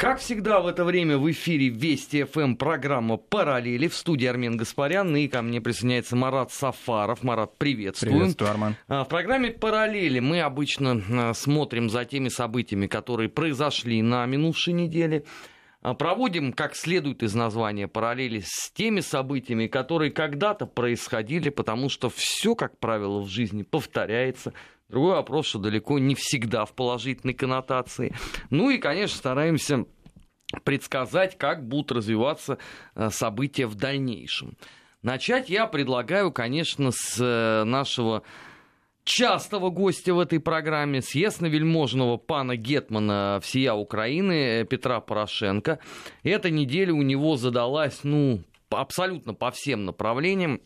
Как всегда в это время в эфире Вести ФМ программа «Параллели». В студии Армен Гаспарян и ко мне присоединяется Марат Сафаров. Марат, приветствую. Приветствую, Арман. А, в программе «Параллели» мы обычно а, смотрим за теми событиями, которые произошли на минувшей неделе. А, проводим, как следует из названия, параллели с теми событиями, которые когда-то происходили, потому что все, как правило, в жизни повторяется – Другой вопрос, что далеко не всегда в положительной коннотации. Ну и, конечно, стараемся предсказать, как будут развиваться э, события в дальнейшем. Начать я предлагаю, конечно, с э, нашего частого гостя в этой программе, с ясновельможного пана Гетмана всея Украины Петра Порошенко. Эта неделя у него задалась, ну, абсолютно по всем направлениям.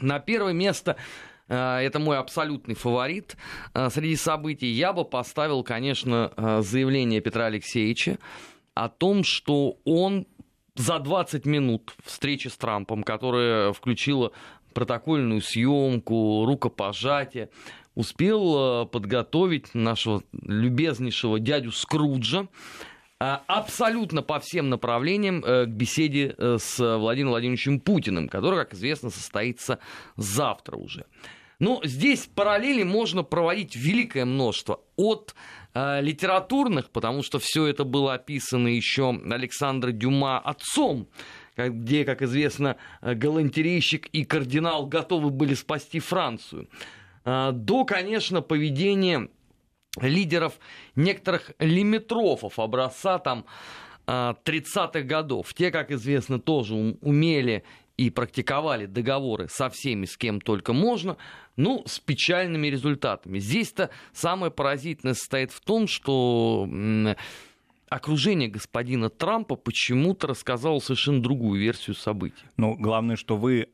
На первое место Э, это мой абсолютный фаворит э, среди событий. Я бы поставил, конечно, э, заявление Петра Алексеевича о том, что он за 20 минут встречи с Трампом, которая включила протокольную съемку, рукопожатие, успел подготовить нашего любезнейшего дядю Скруджа абсолютно по всем направлениям к беседе с Владимиром Владимировичем Путиным, который, как известно, состоится завтра уже. Ну, здесь параллели можно проводить великое множество. От э, литературных, потому что все это было описано еще Александром Дюма отцом, где, как известно, галантерейщик и кардинал готовы были спасти Францию, э, до, конечно, поведения лидеров некоторых лимитрофов образца там 30-х э, годов. Те, как известно, тоже умели и практиковали договоры со всеми, с кем только можно, ну, с печальными результатами. Здесь-то самое поразительное состоит в том, что окружение господина Трампа почему-то рассказало совершенно другую версию событий. Ну, главное, что вы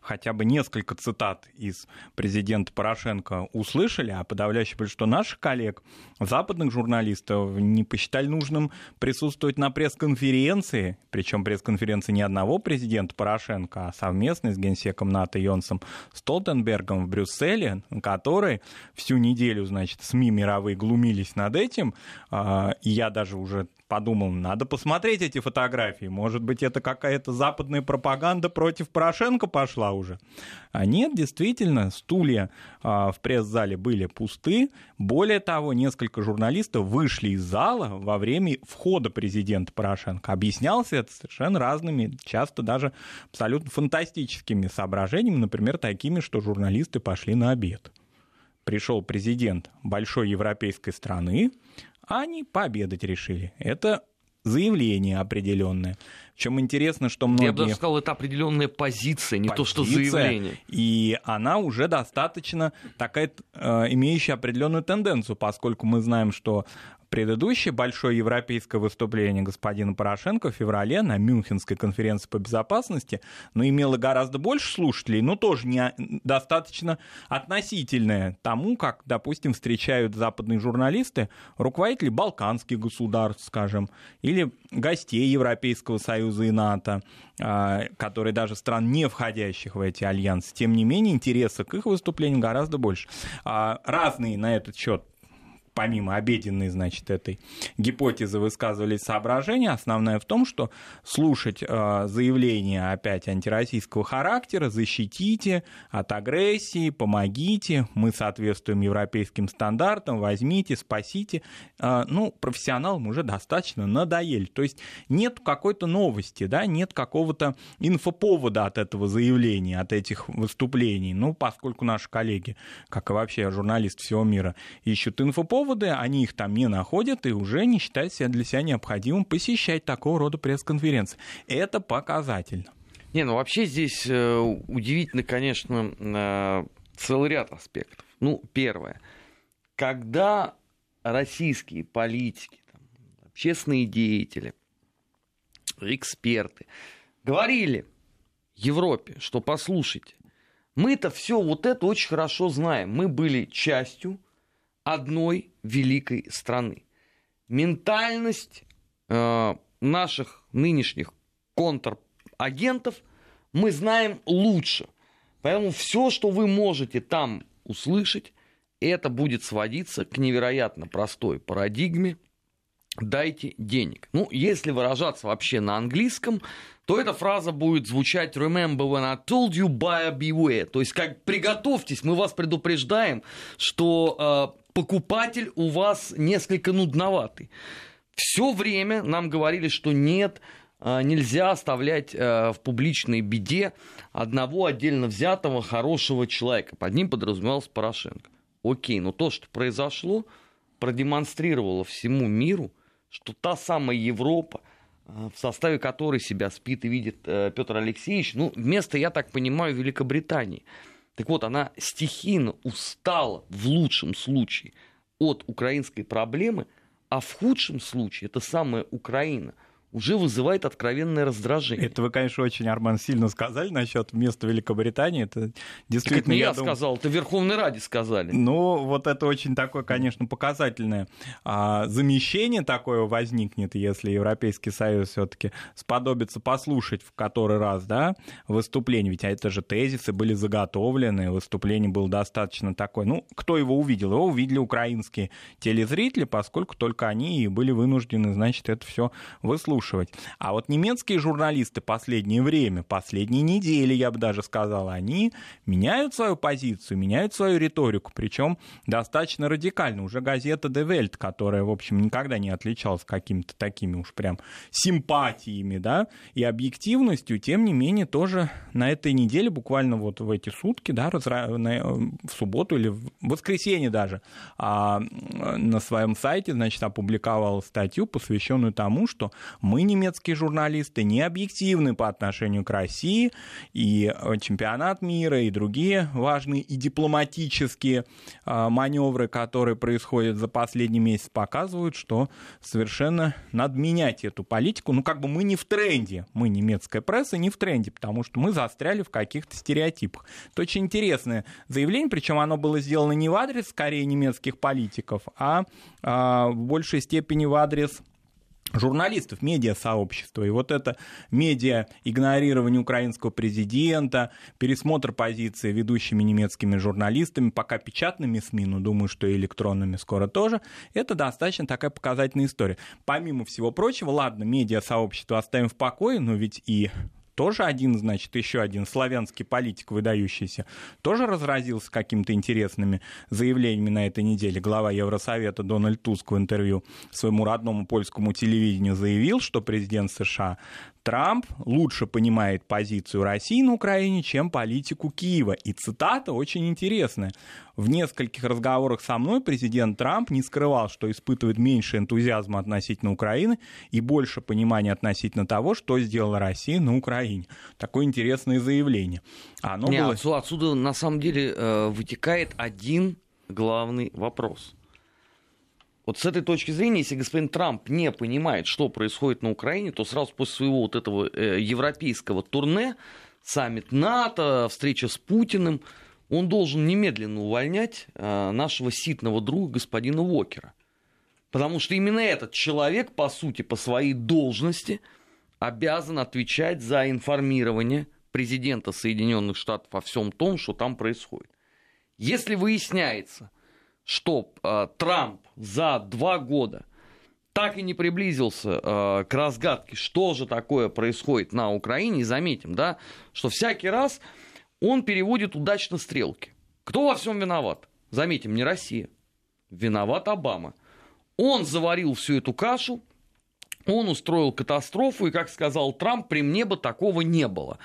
хотя бы несколько цитат из президента Порошенко услышали, а подавляющее большинство наших коллег, западных журналистов, не посчитали нужным присутствовать на пресс-конференции, причем пресс-конференции не одного президента Порошенко, а совместной с генсеком НАТО Йонсом Столтенбергом в Брюсселе, на которой всю неделю, значит, СМИ мировые глумились над этим, а, и я даже уже подумал, надо посмотреть эти фотографии. Может быть, это какая-то западная пропаганда против Порошенко пошла уже. А нет, действительно, стулья а, в пресс-зале были пусты. Более того, несколько журналистов вышли из зала во время входа президента Порошенко. Объяснялся это совершенно разными, часто даже абсолютно фантастическими соображениями, например, такими, что журналисты пошли на обед пришел президент большой европейской страны, они пообедать решили. Это заявление определенное. Причем интересно, что многие... Я бы даже сказал, это определенная позиция, не позиция, то, что заявление. И она уже достаточно такая, э, имеющая определенную тенденцию, поскольку мы знаем, что Предыдущее большое европейское выступление господина Порошенко в феврале на Мюнхенской конференции по безопасности, но имело гораздо больше слушателей, но тоже не достаточно относительное тому, как, допустим, встречают западные журналисты руководителей балканских государств, скажем, или гостей Европейского Союза и НАТО, а, которые даже стран, не входящих в эти альянсы. Тем не менее, интереса к их выступлениям гораздо больше. А, разные на этот счет помимо обеденной, значит, этой гипотезы высказывались соображения. Основное в том, что слушать э, заявления опять антироссийского характера, защитите от агрессии, помогите, мы соответствуем европейским стандартам, возьмите, спасите. Э, ну, профессионалам уже достаточно надоели. То есть нет какой-то новости, да, нет какого-то инфоповода от этого заявления, от этих выступлений. Ну, поскольку наши коллеги, как и вообще журналисты всего мира, ищут инфоповод, поводы, они их там не находят и уже не считают себя для себя необходимым посещать такого рода пресс-конференции. Это показательно. Не, ну вообще здесь э, удивительно, конечно, э, целый ряд аспектов. Ну, первое. Когда российские политики, там, общественные деятели, эксперты говорили Европе, что послушайте, мы-то все вот это очень хорошо знаем. Мы были частью одной великой страны. Ментальность э, наших нынешних контрагентов мы знаем лучше. Поэтому все, что вы можете там услышать, это будет сводиться к невероятно простой парадигме дайте денег. Ну, если выражаться вообще на английском, то эта фраза будет звучать «Remember when I told you, buyer beware». То есть, как «приготовьтесь, мы вас предупреждаем, что э, покупатель у вас несколько нудноватый». Все время нам говорили, что нет, э, нельзя оставлять э, в публичной беде одного отдельно взятого хорошего человека. Под ним подразумевался Порошенко. Окей, но то, что произошло, продемонстрировало всему миру, что та самая Европа, э, в составе которой себя спит и видит э, Петр Алексеевич, ну, вместо, я так понимаю, Великобритании. Так вот, она стихийно устала, в лучшем случае, от украинской проблемы, а в худшем случае это самая Украина – уже вызывает откровенное раздражение. Это вы, конечно, очень, Арман, сильно сказали насчет места Великобритании. Это действительно... Так это не я, я думаю... сказал, это Верховной Раде сказали. Ну, вот это очень такое, конечно, показательное а, замещение такое возникнет, если Европейский Союз все-таки сподобится послушать в который раз, да, выступление. Ведь это же тезисы были заготовлены, выступление было достаточно такое. Ну, кто его увидел? Его увидели украинские телезрители, поскольку только они и были вынуждены, значит, это все выслушать подслушивать. А вот немецкие журналисты последнее время, последние недели, я бы даже сказал, они меняют свою позицию, меняют свою риторику, причем достаточно радикально. Уже газета De Welt, которая, в общем, никогда не отличалась какими-то такими уж прям симпатиями, да, и объективностью, тем не менее, тоже на этой неделе, буквально вот в эти сутки, да, в субботу или в воскресенье даже, а, на своем сайте, значит, опубликовал статью, посвященную тому, что мы, немецкие журналисты, не объективны по отношению к России, и э, чемпионат мира, и другие важные и дипломатические э, маневры, которые происходят за последний месяц, показывают, что совершенно надо менять эту политику. Ну, как бы мы не в тренде, мы, немецкая пресса, не в тренде, потому что мы застряли в каких-то стереотипах. Это очень интересное заявление, причем оно было сделано не в адрес, скорее, немецких политиков, а, а в большей степени в адрес журналистов, медиа-сообщества. И вот это медиа игнорирование украинского президента, пересмотр позиции ведущими немецкими журналистами, пока печатными СМИ, но думаю, что и электронными скоро тоже, это достаточно такая показательная история. Помимо всего прочего, ладно, медиа-сообщество оставим в покое, но ведь и тоже один, значит, еще один славянский политик выдающийся, тоже разразился какими-то интересными заявлениями на этой неделе. Глава Евросовета Дональд Туск в интервью своему родному польскому телевидению заявил, что президент США Трамп лучше понимает позицию России на Украине, чем политику Киева. И цитата очень интересная. В нескольких разговорах со мной президент Трамп не скрывал, что испытывает меньше энтузиазма относительно Украины и больше понимания относительно того, что сделала Россия на Украине. Такое интересное заявление. Оно не, было... отсюда, на самом деле э, вытекает один главный вопрос – вот с этой точки зрения, если господин Трамп не понимает, что происходит на Украине, то сразу после своего вот этого э, европейского турне, саммит НАТО, встреча с Путиным, он должен немедленно увольнять э, нашего ситного друга господина Уокера. Потому что именно этот человек, по сути, по своей должности обязан отвечать за информирование президента Соединенных Штатов о всем том, что там происходит. Если выясняется, что э, Трамп за два года так и не приблизился э, к разгадке, что же такое происходит на Украине, и заметим, да, что всякий раз он переводит удачно стрелки. Кто во всем виноват? Заметим, не Россия. Виноват Обама. Он заварил всю эту кашу, он устроил катастрофу, и, как сказал Трамп, при мне бы такого не было.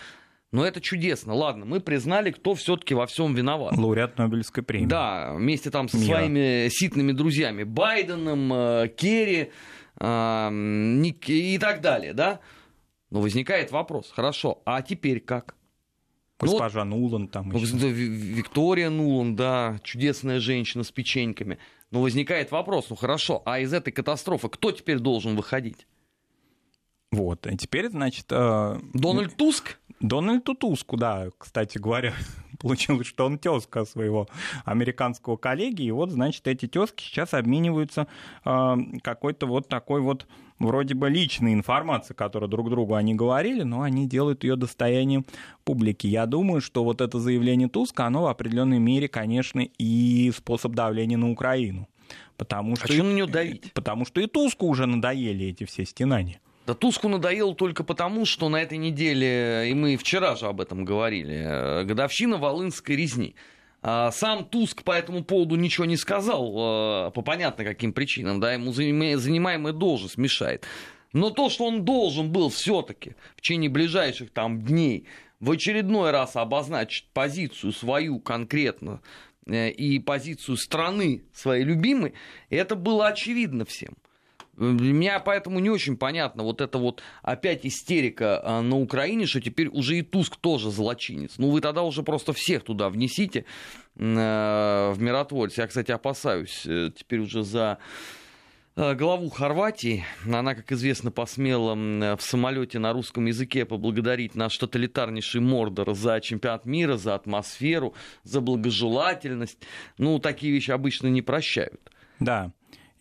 Но это чудесно. Ладно, мы признали, кто все-таки во всем виноват. Лауреат Нобелевской премии. Да, вместе там со Мира. своими ситными друзьями Байденом, э, Керри э, и так далее, да? Но возникает вопрос, хорошо, а теперь как? Госпожа ну, Нулан там еще. Виктория Нулан, да, чудесная женщина с печеньками. Но возникает вопрос, ну хорошо, а из этой катастрофы кто теперь должен выходить? Вот, и теперь, значит... Э... Дональд Туск? Дональду Туску, да, кстати говоря, получилось, что он тезка своего американского коллеги, и вот, значит, эти тезки сейчас обмениваются э, какой-то вот такой вот вроде бы личной информацией, которую друг другу они говорили, но они делают ее достоянием публики. Я думаю, что вот это заявление Туска, оно в определенной мере, конечно, и способ давления на Украину. Потому что, а что на нее давить? Потому что и Туску уже надоели эти все стенания. Да Туску надоело только потому, что на этой неделе, и мы вчера же об этом говорили, годовщина Волынской резни. А сам Туск по этому поводу ничего не сказал, по понятно каким причинам, да, ему занимаемая должность мешает. Но то, что он должен был все-таки в течение ближайших там дней в очередной раз обозначить позицию свою конкретно э, и позицию страны своей любимой, это было очевидно всем. Для меня поэтому не очень понятно вот это вот опять истерика а, на Украине, что теперь уже и Туск тоже злочинец. Ну вы тогда уже просто всех туда внесите э, в миротворец. Я, кстати, опасаюсь э, теперь уже за э, главу Хорватии. Она, как известно, посмела в самолете на русском языке поблагодарить наш тоталитарнейший Мордор за чемпионат мира, за атмосферу, за благожелательность. Ну, такие вещи обычно не прощают. Да,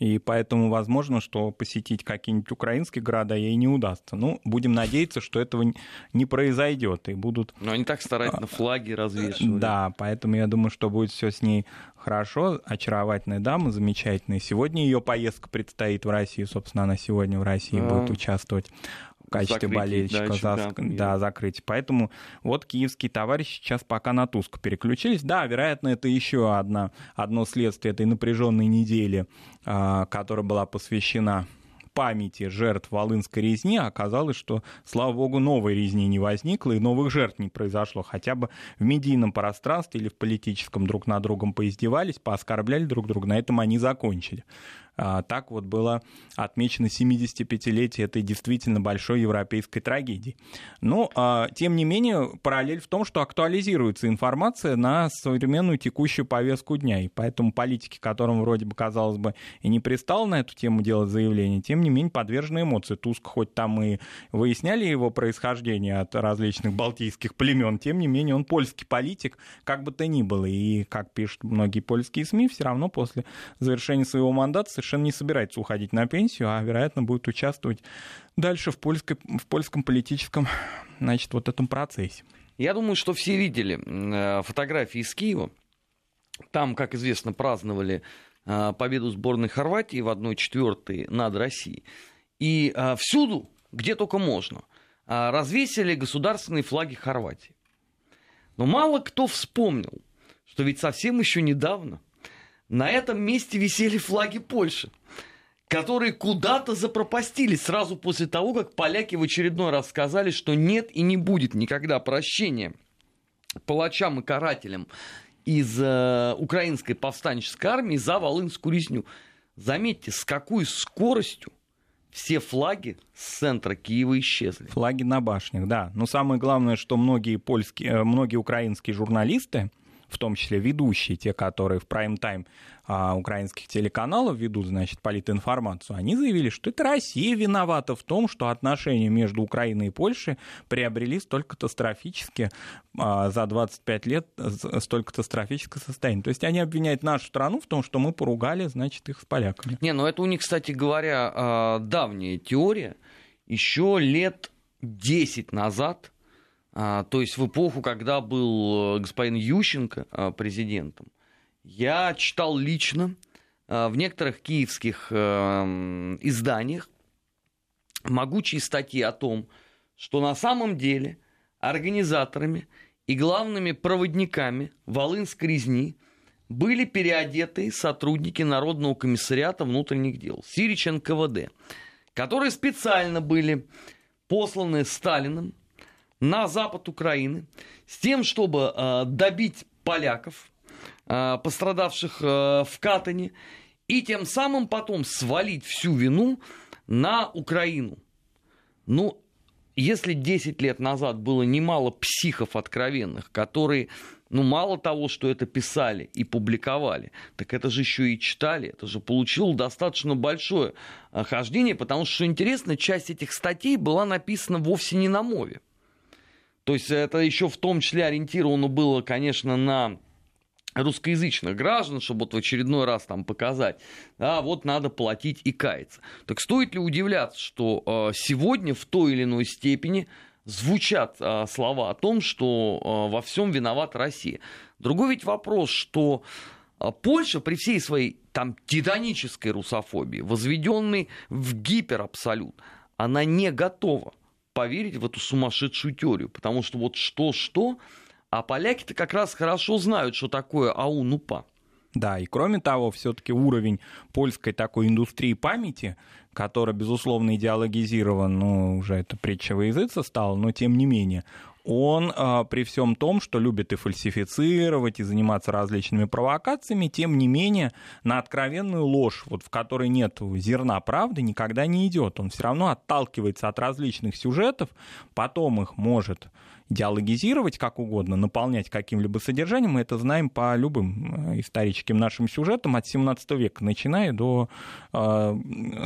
и поэтому возможно, что посетить какие-нибудь украинские города ей не удастся. Ну, будем надеяться, что этого не произойдет. И будут... Но они так старательно а, флаги развешивали. Да, поэтому я думаю, что будет все с ней хорошо. Очаровательная дама, замечательная. Сегодня ее поездка предстоит в Россию. Собственно, она сегодня в России а... будет участвовать качестве закрытие, болельщика да, за, да, закрыть. Поэтому вот киевские товарищи сейчас пока на Туск переключились. Да, вероятно, это еще одна, одно следствие этой напряженной недели, а, которая была посвящена памяти жертв Волынской резни, оказалось, что, слава богу, новой резни не возникло и новых жертв не произошло. Хотя бы в медийном пространстве или в политическом друг на другом поиздевались, пооскорбляли друг друга, на этом они закончили. А, так вот было отмечено 75-летие этой действительно большой европейской трагедии. Но, ну, тем не менее, параллель в том, что актуализируется информация на современную текущую повестку дня. И поэтому политики, которым вроде бы, казалось бы, и не пристал на эту тему делать заявление, тем не менее подвержены эмоции. Туск хоть там и выясняли его происхождение от различных балтийских племен, тем не менее он польский политик, как бы то ни было. И, как пишут многие польские СМИ, все равно после завершения своего мандата совершенно не собирается уходить на пенсию, а, вероятно, будет участвовать дальше в, польской, в польском политическом, значит, вот этом процессе. Я думаю, что все видели э, фотографии из Киева. Там, как известно, праздновали э, победу сборной Хорватии в 1-4 над Россией. И э, всюду, где только можно, развесили государственные флаги Хорватии. Но мало кто вспомнил, что ведь совсем еще недавно – на этом месте висели флаги Польши, которые куда-то запропастились сразу после того, как поляки в очередной раз сказали, что нет и не будет никогда прощения палачам и карателям из э, украинской повстанческой армии за Волынскую резню. Заметьте, с какой скоростью все флаги с центра Киева исчезли. Флаги на башнях, да. Но самое главное, что многие польские, э, многие украинские журналисты, в том числе ведущие, те, которые в прайм-тайм а, украинских телеканалов ведут, значит, политинформацию, они заявили, что это Россия виновата в том, что отношения между Украиной и Польшей приобрели столь катастрофически а, за 25 лет столь катастрофическое состояние. То есть они обвиняют нашу страну в том, что мы поругали, значит, их с поляками. Не, ну это у них, кстати говоря, а, давняя теория. Еще лет 10 назад то есть в эпоху, когда был э, господин Ющенко а, президентом, я читал лично а, в некоторых киевских изданиях могучие статьи о том, что на самом деле организаторами и главными проводниками Волынской резни были переодетые сотрудники Народного комиссариата внутренних дел, Сирич НКВД, которые специально были посланы Сталиным на запад Украины с тем, чтобы э, добить поляков, э, пострадавших э, в Катане, и тем самым потом свалить всю вину на Украину. Ну, если 10 лет назад было немало психов откровенных, которые, ну, мало того, что это писали и публиковали, так это же еще и читали, это же получило достаточно большое хождение, потому что, что интересно, часть этих статей была написана вовсе не на мове. То есть это еще в том числе ориентировано было, конечно, на русскоязычных граждан, чтобы вот в очередной раз там показать, да, вот надо платить и каяться. Так стоит ли удивляться, что э, сегодня в той или иной степени звучат э, слова о том, что э, во всем виновата Россия. Другой ведь вопрос, что Польша при всей своей там титанической русофобии, возведенной в гиперабсолют, она не готова поверить в эту сумасшедшую теорию, потому что вот что-что, а поляки-то как раз хорошо знают, что такое АУН-УПА. Да, и кроме того, все-таки уровень польской такой индустрии памяти, которая, безусловно, идеологизирован, ну, уже это притча во языце стала, но тем не менее, он э, при всем том, что любит и фальсифицировать, и заниматься различными провокациями, тем не менее на откровенную ложь, вот в которой нет зерна правды, никогда не идет. Он все равно отталкивается от различных сюжетов, потом их может диалогизировать как угодно, наполнять каким-либо содержанием. Мы это знаем по любым э, историческим нашим сюжетам от 17 века, начиная до э,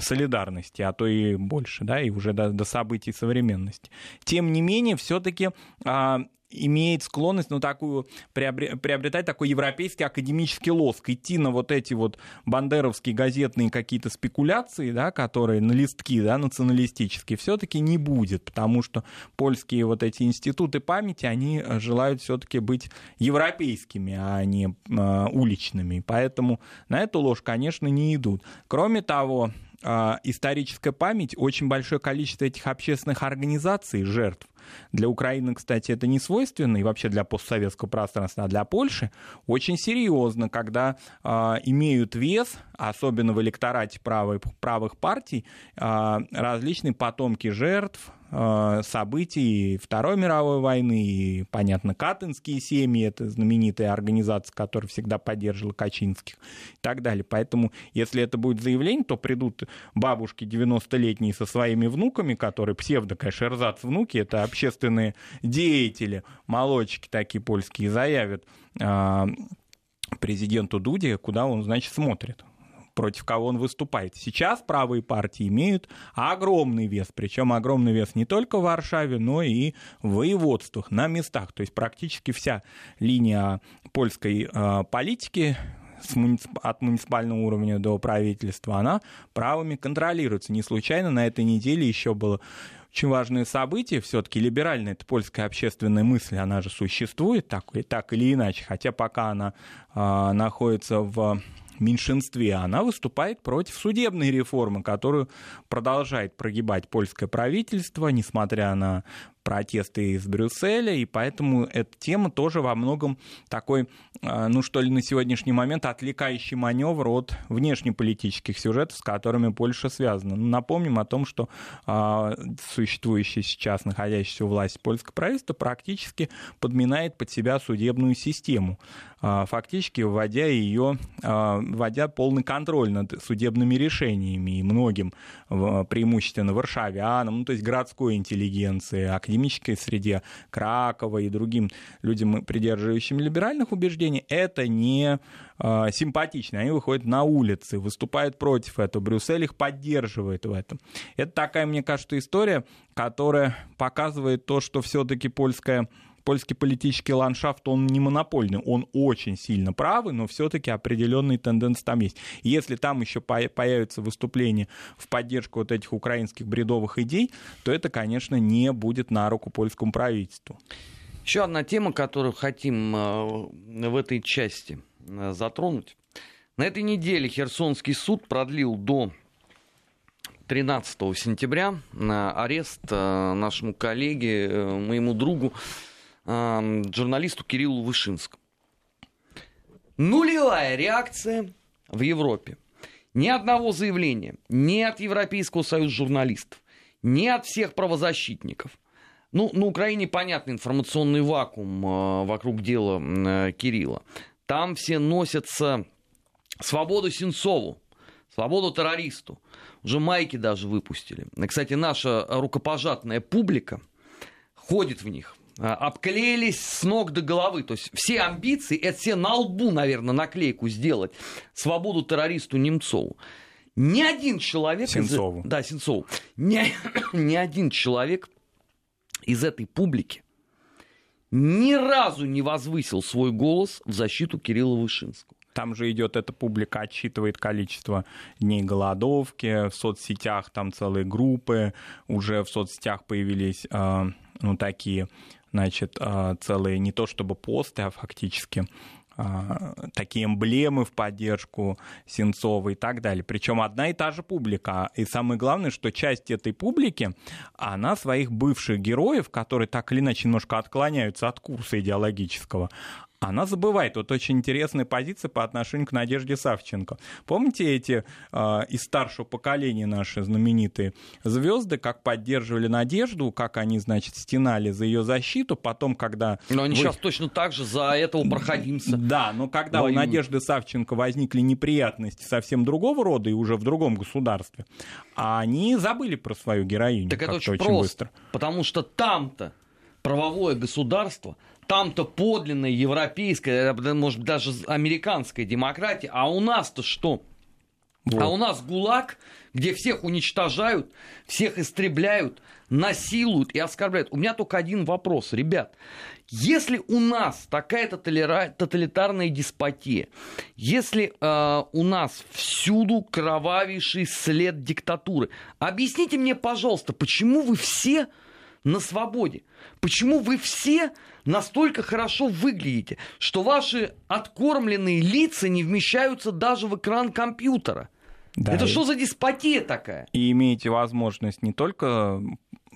солидарности, а то и больше, да, и уже до, до событий современности. Тем не менее, все-таки э, имеет склонность, ну, такую, приобретать такой европейский академический лоск, идти на вот эти вот бандеровские газетные какие-то спекуляции, да, которые на листки, да, националистические, все-таки не будет, потому что польские вот эти институты памяти, они э, желают все-таки быть европейскими, а не э, уличными, поэтому на эту ложь, конечно, не идут. Кроме того, э, историческая память, очень большое количество этих общественных организаций, жертв, для Украины, кстати, это не свойственно, и вообще для постсоветского пространства, а для Польши очень серьезно, когда э, имеют вес, особенно в электорате правых, правых партий, э, различные потомки жертв, событий Второй мировой войны, и, понятно, Катынские семьи, это знаменитая организация, которая всегда поддерживала Качинских и так далее. Поэтому, если это будет заявление, то придут бабушки 90-летние со своими внуками, которые псевдо, конечно, эрзац внуки, это общественные деятели, молодчики такие польские, заявят э, президенту Дуде, куда он, значит, смотрит против кого он выступает. Сейчас правые партии имеют огромный вес, причем огромный вес не только в Варшаве, но и в воеводствах, на местах. То есть практически вся линия польской э, политики от муниципального уровня до правительства, она правыми контролируется. Не случайно на этой неделе еще было очень важное событие. Все-таки либеральная это польская общественная мысль, она же существует так, так или иначе, хотя пока она э, находится в меньшинстве, она выступает против судебной реформы, которую продолжает прогибать польское правительство, несмотря на протесты из Брюсселя, и поэтому эта тема тоже во многом такой, а, ну что ли, на сегодняшний момент отвлекающий маневр от внешнеполитических сюжетов, с которыми Польша связана. Ну, напомним о том, что а, существующее сейчас находящееся у власти польское правительство практически подминает под себя судебную систему, а, фактически вводя ее, вводя полный контроль над судебными решениями и многим, преимущественно варшавянам, ну, то есть городской интеллигенции, академической среде Кракова и другим людям, придерживающим либеральных убеждений, это не э, симпатично. Они выходят на улицы, выступают против этого. Брюссель их поддерживает в этом. Это такая, мне кажется, история, которая показывает то, что все-таки польская польский политический ландшафт, он не монопольный, он очень сильно правый, но все-таки определенные тенденции там есть. если там еще появятся выступления в поддержку вот этих украинских бредовых идей, то это, конечно, не будет на руку польскому правительству. Еще одна тема, которую хотим э, в этой части э, затронуть. На этой неделе Херсонский суд продлил до 13 сентября арест э, нашему коллеге, моему другу журналисту Кириллу Вышинскому. Нулевая реакция в Европе. Ни одного заявления ни от Европейского союза журналистов, ни от всех правозащитников. Ну, на Украине понятный информационный вакуум э, вокруг дела э, Кирилла. Там все носятся свободу Сенцову, свободу террористу. Уже майки даже выпустили. Кстати, наша рукопожатная публика ходит в них. А, обклеились с ног до головы. То есть все амбиции, это все на лбу, наверное, наклейку сделать. Свободу террористу Немцову. Ни один человек... Сенцову. Из... Да, Сенцову. Ни... ни один человек из этой публики ни разу не возвысил свой голос в защиту Кирилла Вышинского. Там же идет эта публика, отсчитывает количество дней голодовки, в соцсетях там целые группы, уже в соцсетях появились э, ну, такие значит, а, целые не то чтобы посты, а фактически а, такие эмблемы в поддержку Сенцова и так далее. Причем одна и та же публика. И самое главное, что часть этой публики, она своих бывших героев, которые так или иначе немножко отклоняются от курса идеологического, она забывает. Вот очень интересная позиция по отношению к Надежде Савченко. Помните эти э, из старшего поколения наши знаменитые звезды, как поддерживали Надежду, как они, значит, стенали за ее защиту, потом, когда... Но они вы... сейчас точно так же за этого проходимся. Да, но когда воюют. у Надежды Савченко возникли неприятности совсем другого рода и уже в другом государстве, они забыли про свою героиню. Так это очень, очень просто, быстро. потому что там-то правовое государство там-то подлинная европейская, может быть, даже американская демократия, а у нас-то что? Вот. А у нас ГУЛАГ, где всех уничтожают, всех истребляют, насилуют и оскорбляют. У меня только один вопрос, ребят. Если у нас такая тоталитарная деспотия, если э, у нас всюду кровавейший след диктатуры, объясните мне, пожалуйста, почему вы все на свободе? Почему вы все настолько хорошо выглядите, что ваши откормленные лица не вмещаются даже в экран компьютера? Да, Это и... что за деспотия такая? И имеете возможность не только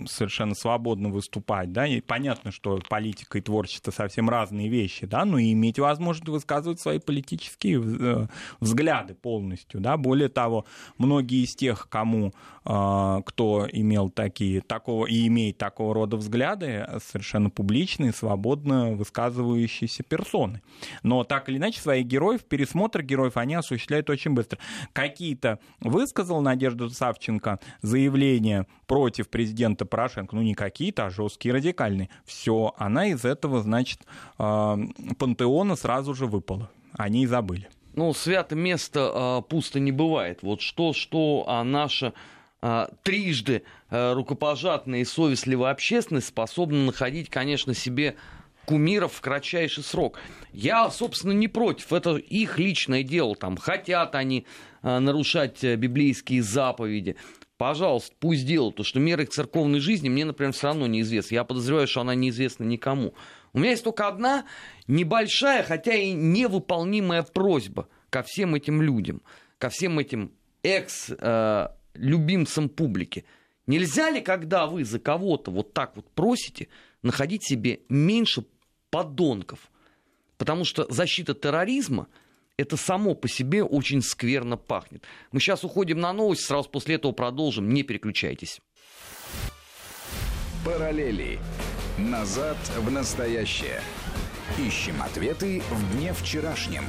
совершенно свободно выступать, да, и понятно, что политика и творчество совсем разные вещи, да, но и иметь возможность высказывать свои политические э, взгляды полностью, да, более того, многие из тех, кому, э, кто имел такие, такого и имеет такого рода взгляды, совершенно публичные, свободно высказывающиеся персоны. Но так или иначе, своих героев, пересмотр героев они осуществляют очень быстро. Какие-то высказал Надежда Савченко заявление против президента Порошенко, ну не какие-то, а жесткие, радикальные. Все, она из этого, значит, э, пантеона сразу же выпала. Они и забыли. Ну, свято место э, пусто не бывает. Вот что, что а наша э, трижды рукопожатная и совестливая общественность способна находить, конечно, себе кумиров в кратчайший срок. Я, собственно, не против. Это их личное дело. Там хотят они нарушать библейские заповеди пожалуйста, пусть делают, то что мера их церковной жизни мне, например, все равно неизвестна. Я подозреваю, что она неизвестна никому. У меня есть только одна небольшая, хотя и невыполнимая просьба ко всем этим людям, ко всем этим экс-любимцам э, публики. Нельзя ли, когда вы за кого-то вот так вот просите, находить себе меньше подонков? Потому что защита терроризма – это само по себе очень скверно пахнет. Мы сейчас уходим на новости, сразу после этого продолжим. Не переключайтесь. Параллели. Назад в настоящее. Ищем ответы в дне вчерашнем.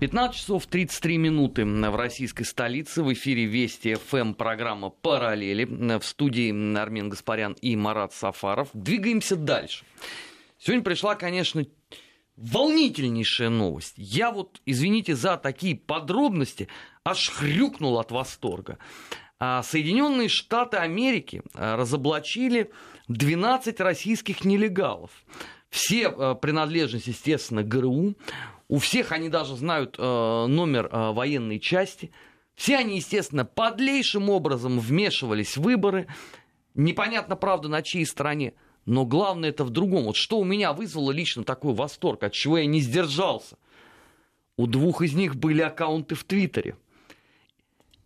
15 часов 33 минуты в российской столице. В эфире Вести ФМ программа «Параллели». В студии Армен Гаспарян и Марат Сафаров. Двигаемся дальше. Сегодня пришла, конечно, волнительнейшая новость. Я вот, извините за такие подробности, аж хрюкнул от восторга. А Соединенные Штаты Америки а, разоблачили 12 российских нелегалов. Все а, принадлежность, естественно, ГРУ. У всех они даже знают номер военной части. Все они, естественно, подлейшим образом вмешивались в выборы. Непонятно, правда, на чьей стороне. Но главное это в другом. Вот что у меня вызвало лично такой восторг, от чего я не сдержался. У двух из них были аккаунты в Твиттере.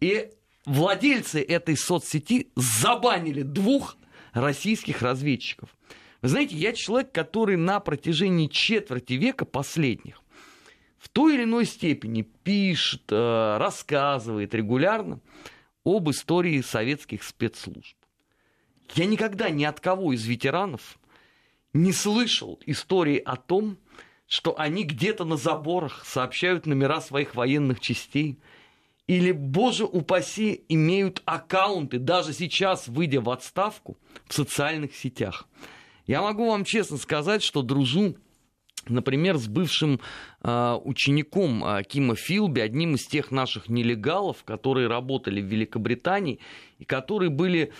И владельцы этой соцсети забанили двух российских разведчиков. Вы знаете, я человек, который на протяжении четверти века последних в той или иной степени пишет, э, рассказывает регулярно об истории советских спецслужб. Я никогда ни от кого из ветеранов не слышал истории о том, что они где-то на заборах сообщают номера своих военных частей, или, боже упаси, имеют аккаунты, даже сейчас, выйдя в отставку, в социальных сетях. Я могу вам честно сказать, что дружу, например, с бывшим э, учеником э, Кима Филби, одним из тех наших нелегалов, которые работали в Великобритании и которые были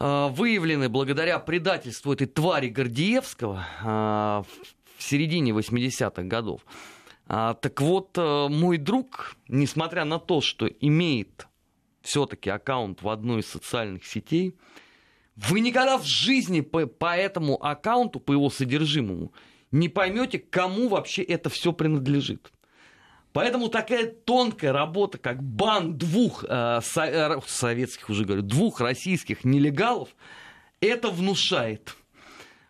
выявлены благодаря предательству этой твари Гордиевского э, в середине 80-х годов. А, так вот, э, мой друг, несмотря на то, что имеет все-таки аккаунт в одной из социальных сетей, вы никогда в жизни по, по этому аккаунту, по его содержимому, не поймете, кому вообще это все принадлежит. Поэтому такая тонкая работа, как бан двух э, со, э, советских, уже говорю, двух российских нелегалов, это внушает.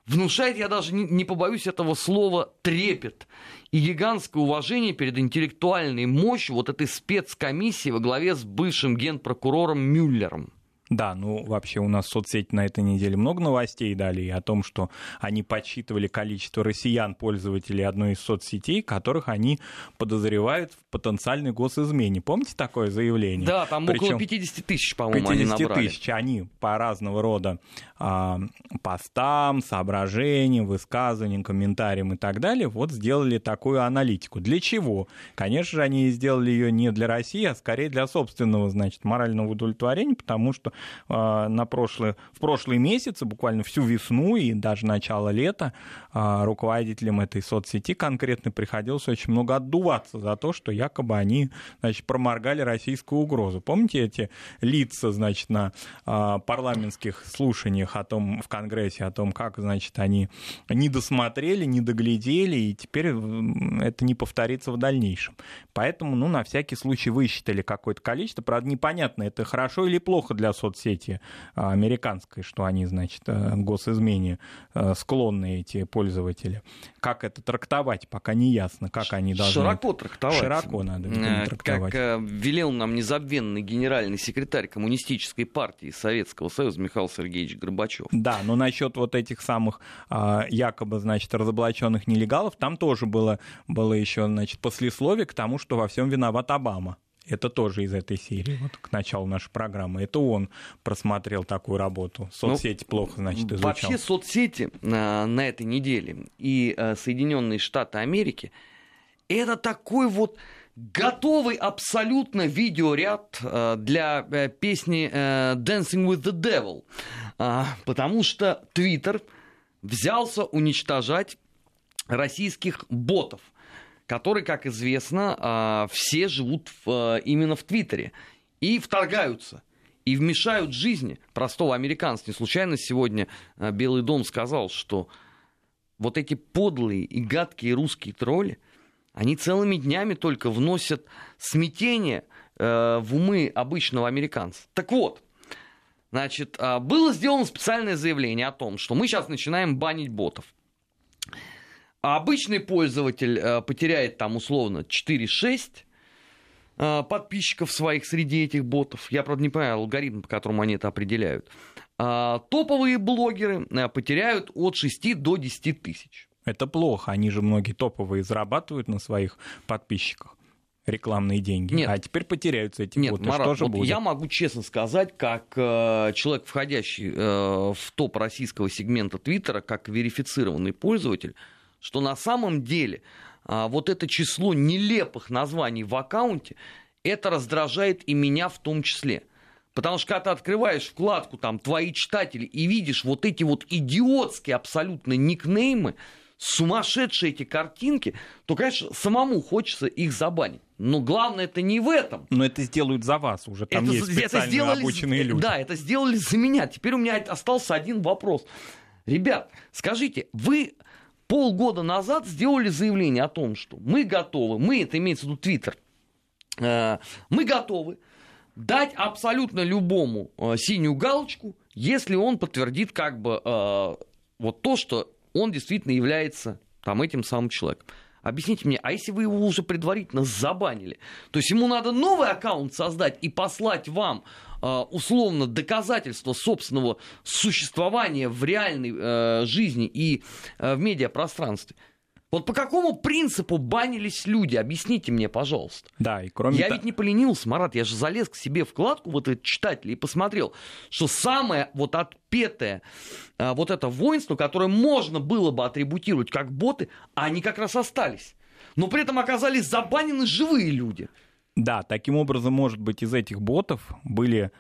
Внушает, я даже не, не побоюсь этого слова, трепет и гигантское уважение перед интеллектуальной мощью вот этой спецкомиссии во главе с бывшим генпрокурором Мюллером. Да, ну вообще у нас в соцсети на этой неделе много новостей дали о том, что они подсчитывали количество россиян, пользователей одной из соцсетей, которых они подозревают в потенциальной госизмене. Помните такое заявление? Да, там Причем около 50 тысяч, по-моему, 50 они набрали. тысяч. Они по разного рода а, постам, соображениям, высказываниям, комментариям и так далее вот сделали такую аналитику. Для чего? Конечно же, они сделали ее не для России, а скорее для собственного, значит, морального удовлетворения, потому что на прошлые, в прошлые месяцы, буквально всю весну и даже начало лета, а, руководителям этой соцсети конкретно приходилось очень много отдуваться за то, что якобы они значит, проморгали российскую угрозу. Помните эти лица значит, на а, парламентских слушаниях о том, в Конгрессе о том, как значит, они не досмотрели, не доглядели, и теперь это не повторится в дальнейшем. Поэтому, ну, на всякий случай высчитали какое-то количество. Правда, непонятно, это хорошо или плохо для соцсети соцсети а, американской, что они, значит, э, госизмене э, склонны эти пользователи. Как это трактовать, пока не ясно, как они должны... Широко трактовать. Широко надо э, трактовать. Как велел нам незабвенный генеральный секретарь коммунистической партии Советского Союза Михаил Сергеевич Горбачев. Да, но насчет вот этих самых а, якобы, значит, разоблаченных нелегалов, там тоже было, было еще, значит, послесловие к тому, что во всем виноват Обама. Это тоже из этой серии, вот к началу нашей программы. Это он просмотрел такую работу. Соцсети ну, плохо, значит, изучал. Вообще соцсети на, на этой неделе и э, Соединенные Штаты Америки это такой вот готовый абсолютно видеоряд э, для э, песни э, Dancing with the Devil. Э, потому что Твиттер взялся уничтожать российских ботов – которые, как известно, а, все живут в, именно в Твиттере и вторгаются и вмешают жизни простого американца. Не случайно сегодня а, Белый дом сказал, что вот эти подлые и гадкие русские тролли, они целыми днями только вносят смятение в умы обычного американца. Так вот, значит, а, было сделано специальное заявление о том, что мы сейчас начинаем банить ботов. А обычный пользователь э, потеряет там условно 4-6 э, подписчиков своих среди этих ботов. Я, правда, не понимаю алгоритм, по которому они это определяют. А топовые блогеры э, потеряют от 6 до 10 тысяч. Это плохо. Они же многие топовые зарабатывают на своих подписчиках рекламные деньги. Нет. А теперь потеряются эти Нет, боты. Марат, Что же вот будет? я могу честно сказать, как э, человек, входящий э, в топ российского сегмента Твиттера, как верифицированный пользователь, что на самом деле а, вот это число нелепых названий в аккаунте, это раздражает и меня в том числе. Потому что когда ты открываешь вкладку там «Твои читатели» и видишь вот эти вот идиотские абсолютно никнеймы, сумасшедшие эти картинки, то, конечно, самому хочется их забанить. Но главное это не в этом. Но это сделают за вас уже. Там это, есть специально это сделали, обученные люди. Да, это сделали за меня. Теперь у меня остался один вопрос. Ребят, скажите, вы полгода назад сделали заявление о том, что мы готовы, мы, это имеется в виду Твиттер, э, мы готовы дать абсолютно любому э, синюю галочку, если он подтвердит как бы э, вот то, что он действительно является там этим самым человеком. Объясните мне, а если вы его уже предварительно забанили, то есть ему надо новый аккаунт создать и послать вам э, условно доказательство собственного существования в реальной э, жизни и э, в медиапространстве. Вот по какому принципу банились люди? Объясните мне, пожалуйста. Да, и кроме Я ведь не поленился, Марат, я же залез к себе вкладку вот этот читатель и посмотрел, что самое вот отпетое а, вот это воинство, которое можно было бы атрибутировать как боты, они как раз остались. Но при этом оказались забанены живые люди. Да, таким образом, может быть, из этих ботов были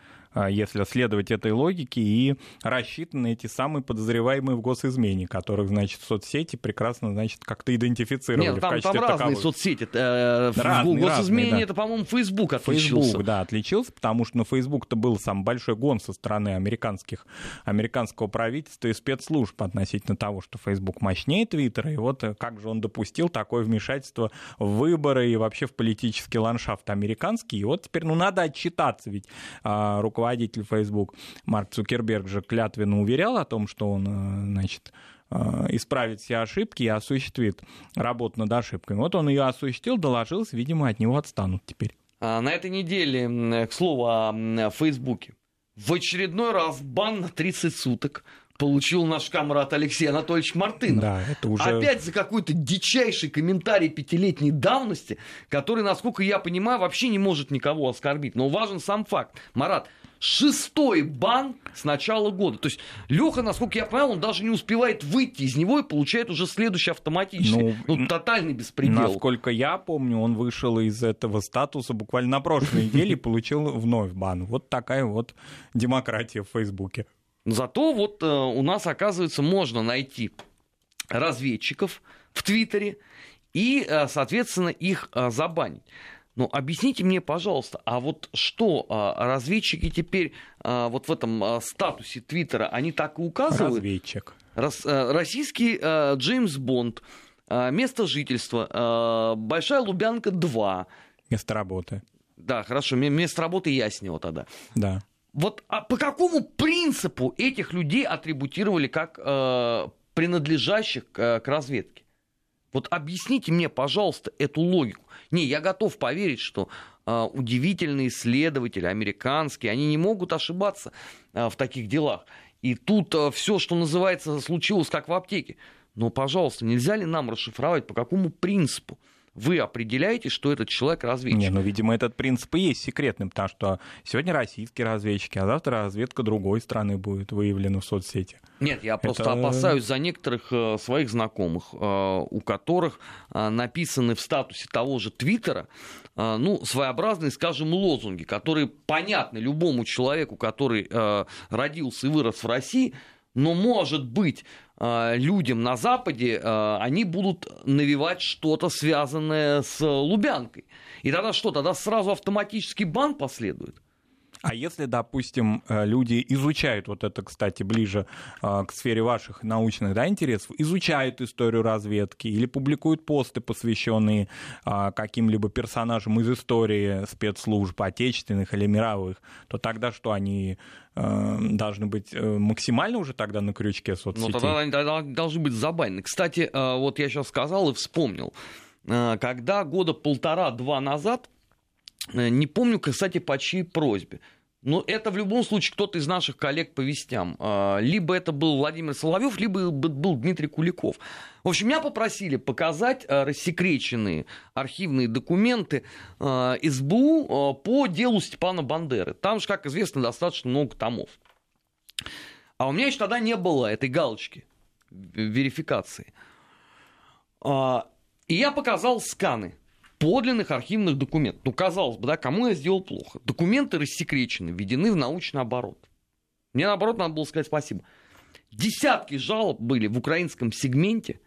если следовать этой логике, и рассчитаны эти самые подозреваемые в госизмене, которых, значит, соцсети прекрасно, значит, как-то идентифицировали Нет, там, в качестве там разные таковых. соцсети. Э, Разные, в госизмене разные, да. это, по-моему, Facebook отличился. Facebook, да, отличился, потому что на Facebook-то был самый большой гон со стороны американских, американского правительства и спецслужб относительно того, что Facebook мощнее Твиттера, и вот э, как же он допустил такое вмешательство в выборы и вообще в политический ландшафт американский. И вот теперь, ну, надо отчитаться, ведь а, руководитель Facebook Марк Цукерберг же клятвенно уверял о том, что он, э, значит, э, исправит все ошибки и осуществит работу над ошибками. Вот он ее осуществил, доложился, видимо, от него отстанут теперь. А, На этой неделе, к слову, о Фейсбуке. В очередной раз бан на 30 суток получил наш камрад Алексей Анатольевич Мартынов. Да, это уже... Опять за какой-то дичайший комментарий пятилетней давности, который, насколько я понимаю, вообще не может никого оскорбить. Но важен сам факт. Марат, шестой бан с начала года. То есть Леха, насколько я понял, он даже не успевает выйти из него и получает уже следующий автоматически. Ну, Ну, тотальный беспредел. Насколько я помню, он вышел из этого статуса буквально на прошлой неделе и получил вновь бан. Вот такая вот демократия в Фейсбуке. Зато вот э, у нас, оказывается, можно найти разведчиков в Твиттере и, э, соответственно, их э, забанить. Но объясните мне, пожалуйста, а вот что э, разведчики теперь э, вот в этом э, статусе Твиттера, они так и указывают? Разведчик. Рос- э, российский э, Джеймс Бонд, э, место жительства, Большая Лубянка 2. Место работы. Да, хорошо, ме- место работы я с него тогда. Да. Вот а по какому принципу этих людей атрибутировали как э, принадлежащих к, к разведке? Вот объясните мне, пожалуйста, эту логику. Не, я готов поверить, что э, удивительные исследователи, американские, они не могут ошибаться э, в таких делах. И тут все, что называется, случилось как в аптеке. Но, пожалуйста, нельзя ли нам расшифровать, по какому принципу вы определяете, что этот человек разведчик? Не, ну, видимо, этот принцип и есть секретным, потому что сегодня российские разведчики, а завтра разведка другой страны будет выявлена в соцсети. Нет, я просто Это- опасаюсь за некоторых э, своих знакомых, э, у которых э, написаны в статусе того же Твиттера, ну, своеобразные, скажем, лозунги, которые понятны любому человеку, который родился и вырос в России, но, может быть, э, людям на Западе э, они будут навевать что-то связанное с Лубянкой. И тогда что? Тогда сразу автоматический бан последует? А если, допустим, э, люди изучают, вот это, кстати, ближе э, к сфере ваших научных да, интересов, изучают историю разведки или публикуют посты, посвященные а, каким-либо персонажам из истории спецслужб, отечественных или мировых, то тогда что, они э, должны быть э, максимально уже тогда на крючке Ну, соцсетей? тогда они должны быть забанены. Кстати, вот я сейчас сказал и вспомнил. Когда года полтора-два назад, не помню, кстати, по чьей просьбе, но это в любом случае кто-то из наших коллег по вестям. Э, Либо это был Владимир Соловьев, либо был Дмитрий Куликов. В общем, меня попросили показать э, рассекреченные архивные документы э, СБУ э, по делу Степана Бандеры. Там же, как известно, достаточно много томов. А у меня еще тогда не было этой галочки верификации. А, И я показал сканы подлинных архивных документов. Ну, казалось бы, да, кому я сделал плохо? Документы рассекречены, введены в научный оборот. Мне, наоборот, надо было сказать спасибо. Десятки жалоб были в украинском сегменте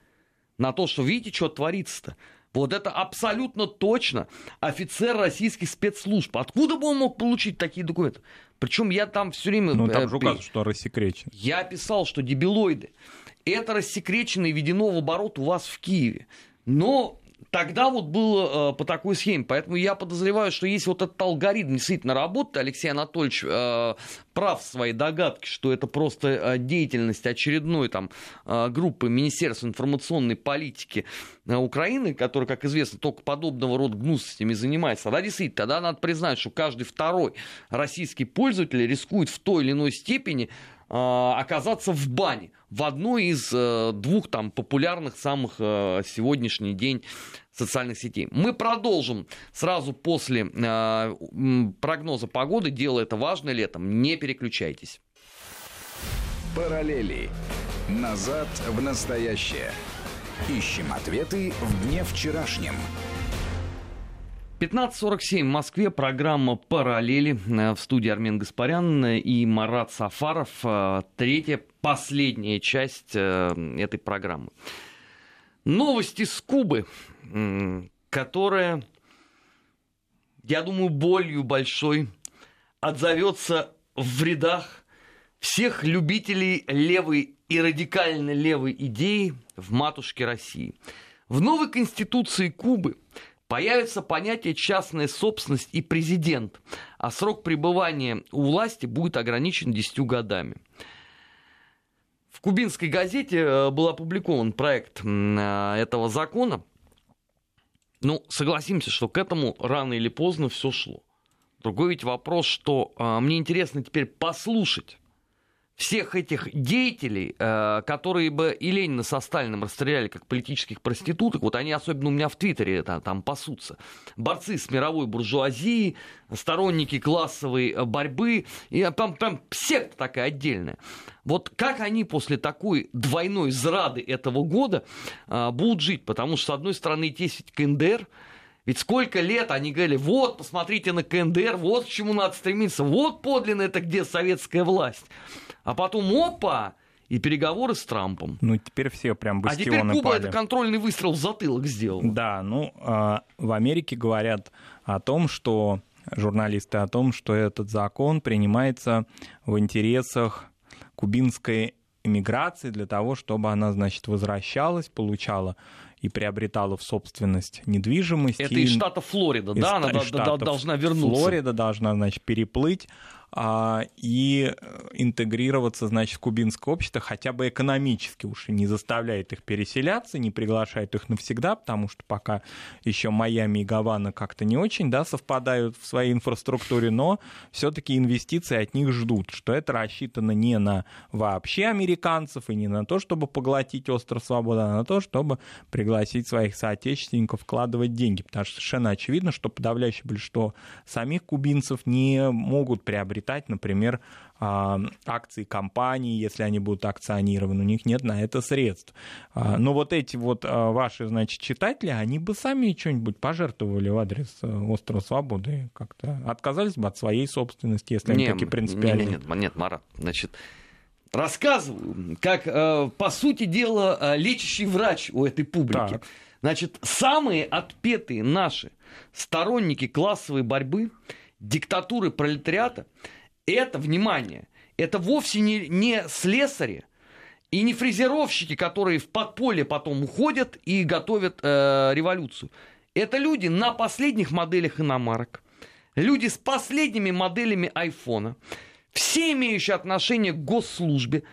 на то, что видите, что творится-то. Вот это абсолютно точно офицер российских спецслужб. Откуда бы он мог получить такие документы? Причем я там все время... Ну, э, там же при- указано, что рассекречен. я писал, что дебилоиды. Это рассекречено и введено в оборот у вас в Киеве. Но тогда вот было э, по такой схеме. Поэтому я подозреваю, что если вот этот алгоритм действительно работает, Алексей Анатольевич э, прав в своей догадке, что это просто э, деятельность очередной там, э, группы Министерства информационной политики э, Украины, которая, как известно, только подобного рода гнусностями занимается. Тогда действительно, тогда надо признать, что каждый второй российский пользователь рискует в той или иной степени э, оказаться в бане в одной из э, двух там популярных самых сегодняшний день социальных сетей. Мы продолжим сразу после э, прогноза погоды. Дело это важно летом. Не переключайтесь. Параллели. Назад в настоящее. Ищем ответы в дне вчерашнем. 15.47 в Москве. Программа «Параллели». В студии Армен Гаспарян и Марат Сафаров. Третья, последняя часть этой программы. Новости с Кубы, которая, я думаю, болью большой отзовется в рядах всех любителей левой и радикально левой идеи в матушке России. В новой конституции Кубы появится понятие частная собственность и президент, а срок пребывания у власти будет ограничен 10 годами. В кубинской газете э, был опубликован проект э, этого закона. Ну, согласимся, что к этому рано или поздно все шло. Другой ведь вопрос, что э, мне интересно теперь послушать всех этих деятелей, э, которые бы и Ленина со Сталиным расстреляли как политических проституток, вот они особенно у меня в Твиттере там, там пасутся, борцы с мировой буржуазией, сторонники классовой э, борьбы, и там, там секта такая отдельная. Вот как они после такой двойной зрады этого года э, будут жить? Потому что, с одной стороны, есть КНДР, ведь сколько лет они говорили, вот, посмотрите на КНДР, вот к чему надо стремиться, вот подлинно это где советская власть. А потом опа, и переговоры с Трампом. Ну, теперь все прям бастионы А теперь Куба пали. это контрольный выстрел в затылок сделал. Да, ну, э, в Америке говорят о том, что журналисты о том, что этот закон принимается в интересах кубинской иммиграции для того, чтобы она, значит, возвращалась, получала и приобретала в собственность недвижимость. Это и... из штата Флорида, из да? Она штатов должна вернуться. Флорида должна, значит, переплыть и интегрироваться, значит, в кубинское общество хотя бы экономически уж не заставляет их переселяться, не приглашает их навсегда, потому что пока еще Майами и Гавана как-то не очень, да, совпадают в своей инфраструктуре, но все-таки инвестиции от них ждут, что это рассчитано не на вообще американцев и не на то, чтобы поглотить остров свободы, а на то, чтобы пригласить своих соотечественников вкладывать деньги, потому что совершенно очевидно, что подавляющее большинство самих кубинцев не могут приобретать, например, а, акции компаний, если они будут акционированы, у них нет на это средств. А, но вот эти вот а, ваши, значит, читатели, они бы сами что-нибудь пожертвовали в адрес э, Острова Свободы, как-то отказались бы от своей собственности, если они такие принципиальные. Нет, нет, нет, Марат, значит, рассказываю, как, э, по сути дела, э, лечащий врач у этой публики. Так. Значит, самые отпетые наши сторонники классовой борьбы, диктатуры пролетариата, это, внимание, это вовсе не, не слесари и не фрезеровщики, которые в подполье потом уходят и готовят э, революцию. Это люди на последних моделях иномарок, люди с последними моделями айфона, все имеющие отношение к госслужбе,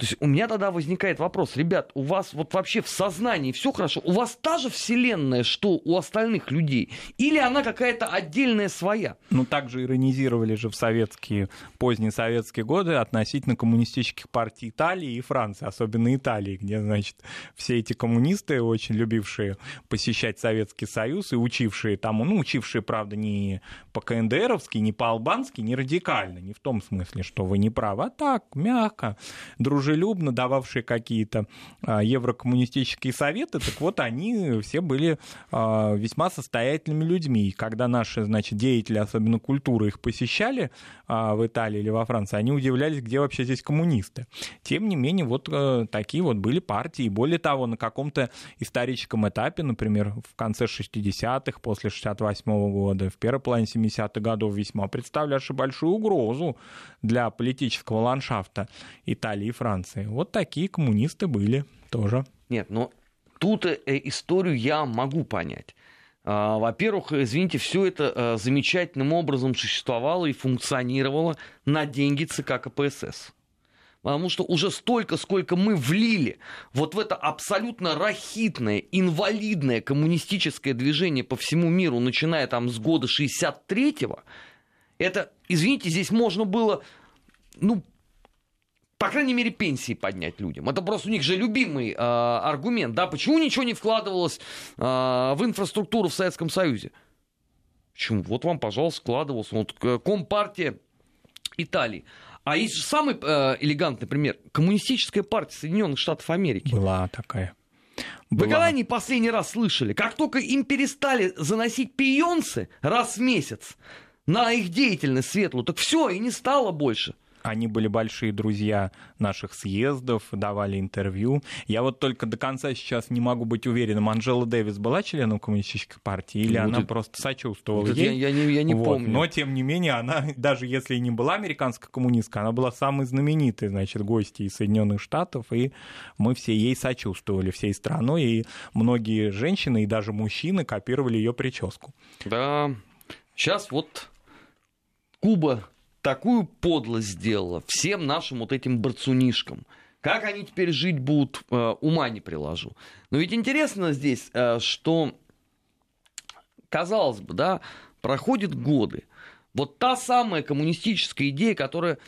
то есть у меня тогда возникает вопрос, ребят, у вас вот вообще в сознании все хорошо, у вас та же вселенная, что у остальных людей, или она какая-то отдельная своя? Ну, также иронизировали же в советские, поздние советские годы относительно коммунистических партий Италии и Франции, особенно Италии, где, значит, все эти коммунисты, очень любившие посещать Советский Союз и учившие тому, ну, учившие, правда, не по-КНДРовски, не по-албански, не радикально, не в том смысле, что вы не правы, а так, мягко, дружелюбно, дружелюбно дававшие какие-то а, еврокоммунистические советы, так вот они все были а, весьма состоятельными людьми. И когда наши, значит, деятели, особенно культуры, их посещали а, в Италии или во Франции, они удивлялись, где вообще здесь коммунисты. Тем не менее, вот а, такие вот были партии. И более того, на каком-то историческом этапе, например, в конце 60-х, после 68 -го года, в первой половине 70-х годов весьма представлявшие большую угрозу для политического ландшафта Италии и Франции. Вот такие коммунисты были тоже. Нет, но тут э, историю я могу понять. А, во-первых, извините, все это э, замечательным образом существовало и функционировало на деньги ЦК КПСС. Потому что уже столько, сколько мы влили вот в это абсолютно рахитное, инвалидное коммунистическое движение по всему миру, начиная там с года 63-го, это, извините, здесь можно было, ну, по крайней мере, пенсии поднять людям. Это просто у них же любимый э, аргумент, да, почему ничего не вкладывалось э, в инфраструктуру в Советском Союзе? Почему? Вот вам, пожалуйста, складывался. Вот Компартия Италии. А есть же самый э, элегантный пример. Коммунистическая партия Соединенных Штатов Америки. Была такая. Вы когда они последний раз слышали? Как только им перестали заносить пионцы раз в месяц на их деятельность светлую, так все, и не стало больше. Они были большие друзья наших съездов, давали интервью. Я вот только до конца сейчас не могу быть уверенным, Анжела Дэвис была членом коммунистической партии или вот она это... просто сочувствовала вот ей? Я, я не, я не вот. помню. Но, тем не менее, она, даже если и не была американской коммунисткой, она была самой знаменитой, значит, гостьей из Соединенных Штатов, и мы все ей сочувствовали всей страной, и многие женщины и даже мужчины копировали ее прическу. Да, сейчас вот Куба такую подлость сделала всем нашим вот этим борцунишкам. Как они теперь жить будут, э, ума не приложу. Но ведь интересно здесь, э, что, казалось бы, да, проходят годы. Вот та самая коммунистическая идея, которая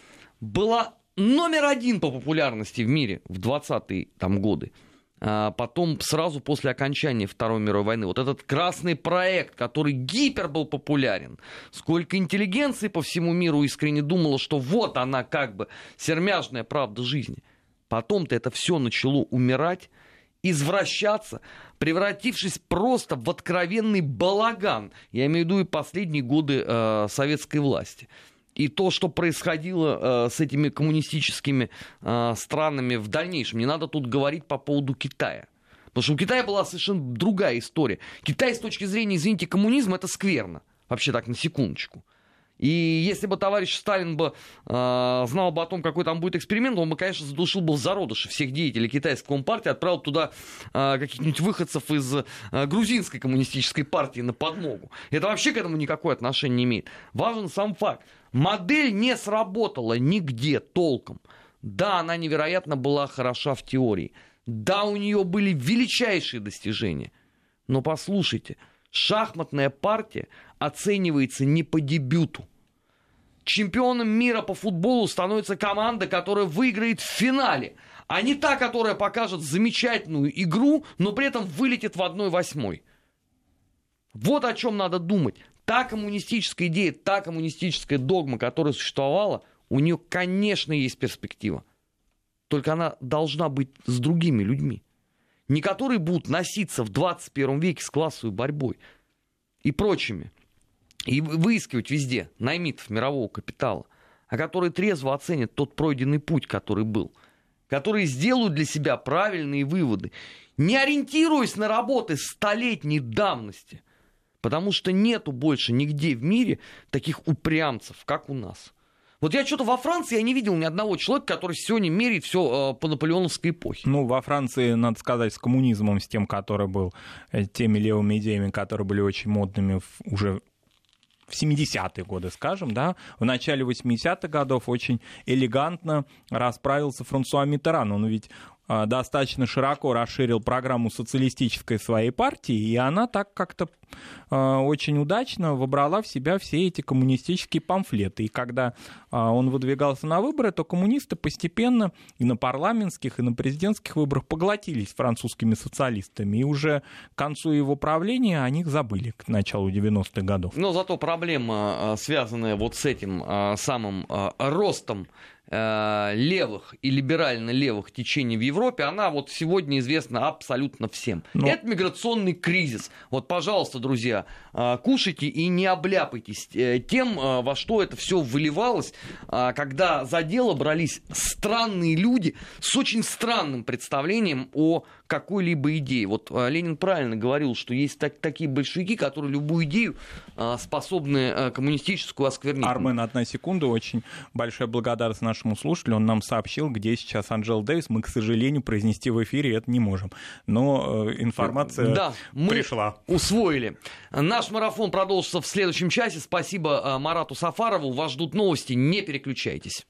была номер один по популярности в мире в 20-е там, годы – потом сразу после окончания Второй мировой войны. Вот этот красный проект, который гипер был популярен, сколько интеллигенции по всему миру искренне думала, что вот она как бы сермяжная правда жизни. Потом-то это все начало умирать, извращаться, превратившись просто в откровенный балаган. Я имею в виду и последние годы э, советской власти и то, что происходило э, с этими коммунистическими э, странами в дальнейшем. Не надо тут говорить по поводу Китая. Потому что у Китая была совершенно другая история. Китай с точки зрения, извините, коммунизма это скверно. Вообще так, на секундочку. И если бы товарищ Сталин бы э, знал бы о том, какой там будет эксперимент, он бы, конечно, задушил бы в зародыше всех деятелей китайской компартии, отправил туда э, каких-нибудь выходцев из э, грузинской коммунистической партии на подмогу. Это вообще к этому никакое отношение не имеет. Важен сам факт. Модель не сработала нигде толком. Да, она невероятно была хороша в теории. Да, у нее были величайшие достижения. Но послушайте, шахматная партия оценивается не по дебюту чемпионом мира по футболу становится команда, которая выиграет в финале, а не та, которая покажет замечательную игру, но при этом вылетит в 1-8. Вот о чем надо думать. Та коммунистическая идея, та коммунистическая догма, которая существовала, у нее, конечно, есть перспектива. Только она должна быть с другими людьми. Не которые будут носиться в 21 веке с классовой борьбой и прочими и выискивать везде наймитов мирового капитала, а которые трезво оценят тот пройденный путь, который был, которые сделают для себя правильные выводы, не ориентируясь на работы столетней давности, потому что нету больше нигде в мире таких упрямцев, как у нас. Вот я что-то во Франции я не видел ни одного человека, который сегодня меряет все э, по наполеоновской эпохе. Ну, во Франции, надо сказать, с коммунизмом, с тем, который был, э, теми левыми идеями, которые были очень модными в, уже в 70-е годы, скажем, да, в начале 80-х годов очень элегантно расправился Франсуа Миттеран. Он ведь достаточно широко расширил программу социалистической своей партии, и она так как-то а, очень удачно вобрала в себя все эти коммунистические памфлеты. И когда а, он выдвигался на выборы, то коммунисты постепенно и на парламентских, и на президентских выборах поглотились французскими социалистами. И уже к концу его правления о них забыли к началу 90-х годов. Но зато проблема, связанная вот с этим самым ростом левых и либерально левых течений в Европе, она вот сегодня известна абсолютно всем. Но... Это миграционный кризис. Вот, пожалуйста, друзья, э, кушайте и не обляпайтесь э, тем, во что это все выливалось, когда за дело брались странные люди с очень странным представлением о какой-либо идеи. Вот Ленин правильно говорил, что есть так, такие большевики, которые любую идею способны коммунистическую осквернить. Армен, одна секунда, очень большая благодарность нашему слушателю, он нам сообщил, где сейчас Анджел Дэвис. Мы, к сожалению, произнести в эфире это не можем. Но э, информация да, мы пришла. усвоили. Наш марафон продолжится в следующем часе. Спасибо Марату Сафарову. Вас ждут новости. Не переключайтесь.